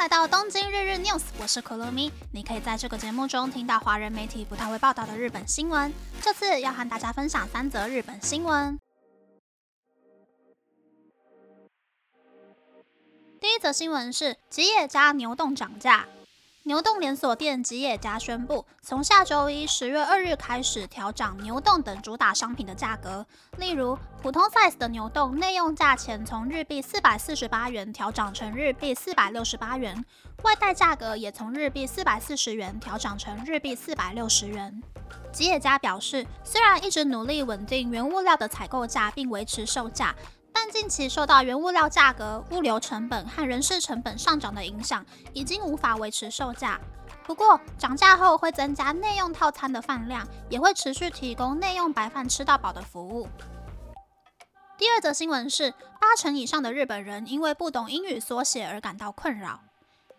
来到东京日日 news，我是可乐咪。你可以在这个节目中听到华人媒体不太会报道的日本新闻。这次要和大家分享三则日本新闻。第一则新闻是吉野家牛冻涨价。牛洞连锁店吉野家宣布，从下周一十月二日开始调涨牛洞等主打商品的价格。例如，普通 size 的牛洞内用价钱从日币四百四十八元调涨成日币四百六十八元，外带价格也从日币四百四十元调涨成日币四百六十元。吉野家表示，虽然一直努力稳定原物料的采购价并维持售价。但近期受到原物料价格、物流成本和人事成本上涨的影响，已经无法维持售价。不过涨价后会增加内用套餐的饭量，也会持续提供内用白饭吃到饱的服务。第二则新闻是，八成以上的日本人因为不懂英语缩写而感到困扰。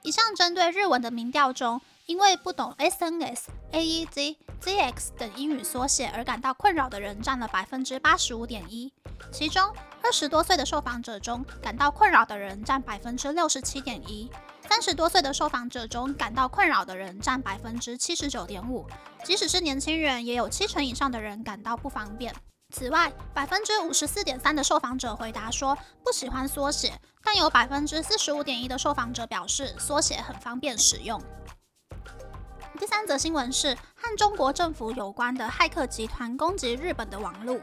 一项针对日文的民调中，因为不懂 SNS、AEZ、ZX 等英语缩写而感到困扰的人占了百分之八十五点一，其中。二十多岁的受访者中，感到困扰的人占百分之六十七点一；三十多岁的受访者中，感到困扰的人占百分之七十九点五。即使是年轻人，也有七成以上的人感到不方便。此外，百分之五十四点三的受访者回答说不喜欢缩写，但有百分之四十五点一的受访者表示缩写很方便使用。第三则新闻是和中国政府有关的骇客集团攻击日本的网络。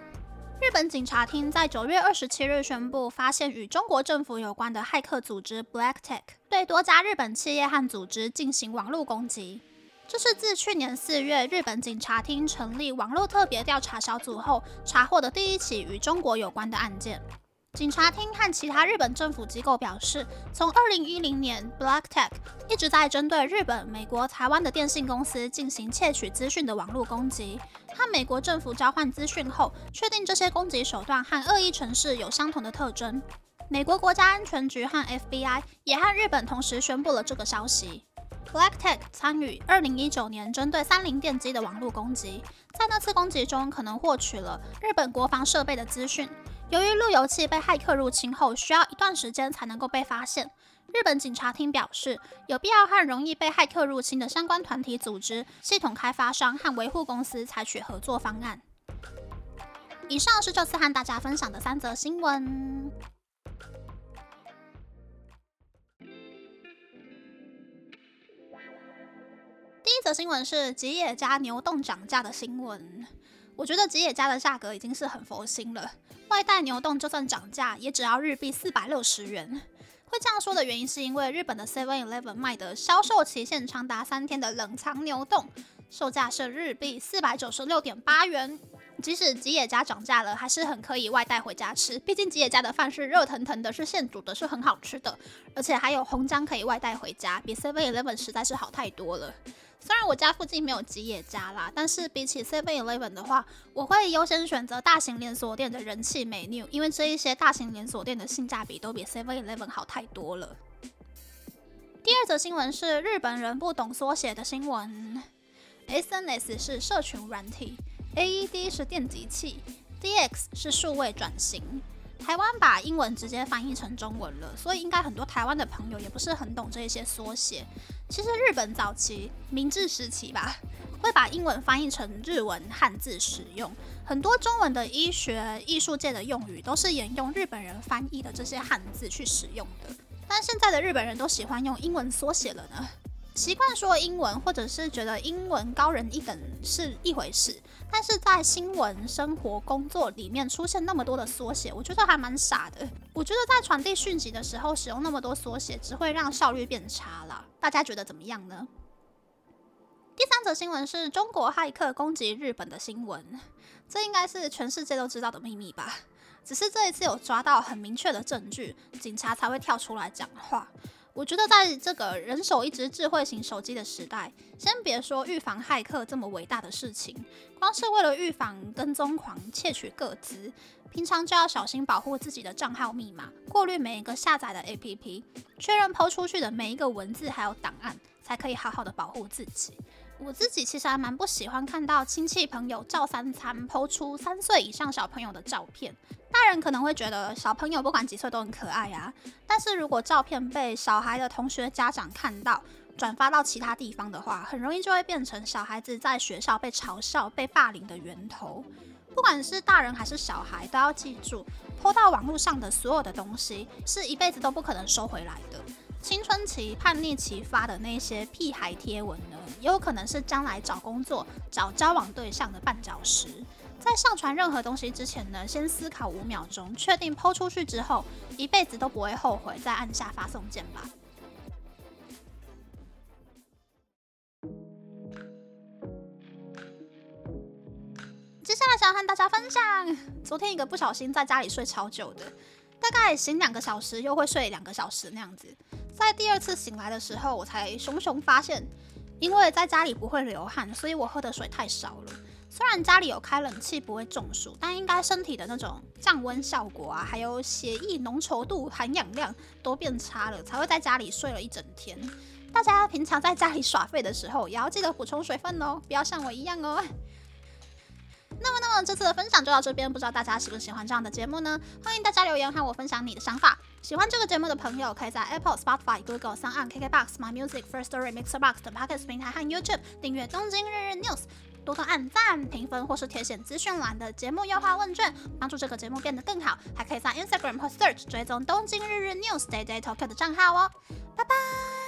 日本警察厅在九月二十七日宣布，发现与中国政府有关的骇客组织 Black Tech 对多家日本企业和组织进行网络攻击。这是自去年四月日本警察厅成立网络特别调查小组后，查获的第一起与中国有关的案件。警察厅和其他日本政府机构表示，从二零一零年，Black Tech 一直在针对日本、美国、台湾的电信公司进行窃取资讯的网络攻击。和美国政府交换资讯后，确定这些攻击手段和恶意程式有相同的特征。美国国家安全局和 FBI 也和日本同时宣布了这个消息。Black Tech 参与二零一九年针对三菱电机的网络攻击，在那次攻击中可能获取了日本国防设备的资讯。由于路由器被骇客入侵后，需要一段时间才能够被发现。日本警察厅表示，有必要和容易被骇客入侵的相关团体、组织、系统开发商和维护公司采取合作方案。以上是这次和大家分享的三则新闻。第一则新闻是吉野家牛冻涨价的新闻。我觉得吉野家的价格已经是很佛心了。外带牛冻就算涨价，也只要日币四百六十元。会这样说的原因，是因为日本的 Seven Eleven 卖的销售期限长达三天的冷藏牛冻，售价是日币四百九十六点八元。即使吉野家涨价了，还是很可以外带回家吃。毕竟吉野家的饭是热腾腾的，是现煮的，是很好吃的，而且还有红姜可以外带回家，比 Seven Eleven 实在是好太多了。虽然我家附近没有吉野家啦，但是比起 Seven Eleven 的话，我会优先选择大型连锁店的人气美纽因为这一些大型连锁店的性价比都比 Seven Eleven 好太多了。第二则新闻是日本人不懂缩写的新闻，SNS 是社群软体，AED 是电极器，DX 是数位转型。台湾把英文直接翻译成中文了，所以应该很多台湾的朋友也不是很懂这些缩写。其实日本早期明治时期吧，会把英文翻译成日文汉字使用，很多中文的医学、艺术界的用语都是沿用日本人翻译的这些汉字去使用的。但现在的日本人都喜欢用英文缩写了呢。习惯说英文，或者是觉得英文高人一等是一回事，但是在新闻、生活、工作里面出现那么多的缩写，我觉得还蛮傻的。我觉得在传递讯息的时候使用那么多缩写，只会让效率变差了。大家觉得怎么样呢？第三则新闻是中国骇客攻击日本的新闻，这应该是全世界都知道的秘密吧？只是这一次有抓到很明确的证据，警察才会跳出来讲话。我觉得在这个人手一只智慧型手机的时代，先别说预防骇客这么伟大的事情，光是为了预防跟踪狂窃取个资，平常就要小心保护自己的账号密码，过滤每一个下载的 APP，确认抛出去的每一个文字还有档案，才可以好好的保护自己。我自己其实还蛮不喜欢看到亲戚朋友照三餐抛出三岁以上小朋友的照片。大人可能会觉得小朋友不管几岁都很可爱啊，但是如果照片被小孩的同学家长看到，转发到其他地方的话，很容易就会变成小孩子在学校被嘲笑、被霸凌的源头。不管是大人还是小孩，都要记住，泼到网络上的所有的东西，是一辈子都不可能收回来的。青春期叛逆期发的那些屁孩贴文呢，也有可能是将来找工作、找交往对象的绊脚石。在上传任何东西之前呢，先思考五秒钟，确定抛出去之后，一辈子都不会后悔，再按下发送键吧。接下来想要和大家分享，昨天一个不小心在家里睡超久的，大概醒两个小时，又会睡两个小时那样子。在第二次醒来的时候，我才熊熊发现，因为在家里不会流汗，所以我喝的水太少了。虽然家里有开冷气不会中暑，但应该身体的那种降温效果啊，还有血液浓稠度、含氧量都变差了，才会在家里睡了一整天。大家平常在家里耍废的时候，也要记得补充水分哦，不要像我一样哦。那么，那么这次的分享就到这边，不知道大家喜不喜欢这样的节目呢？欢迎大家留言和我分享你的想法。喜欢这个节目的朋友，可以在 Apple、Spotify、Google、s o n KKBox、My Music、First Story、Mixer Box 等 Podcast 平台和 YouTube 订阅《东京日日 News》。多多按赞、评分，或是填写资讯栏的节目优化问卷，帮助这个节目变得更好。还可以在 Instagram 或 Search 追踪东京日日 News Day Day Tokyo 的账号哦。拜拜。